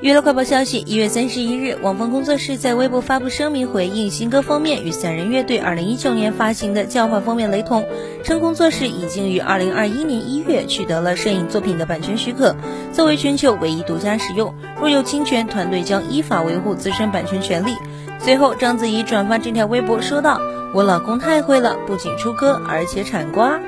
娱乐快报消息：一月三十一日，网风工作室在微博发布声明，回应新歌方面与散人乐队二零一九年发行的教化封面雷同，称工作室已经于二零二一年一月取得了摄影作品的版权许可，作为全球唯一独家使用，若有侵权，团队将依法维护自身版权权利。随后，章子怡转发这条微博说道：“我老公太会了，不仅出歌，而且产瓜。”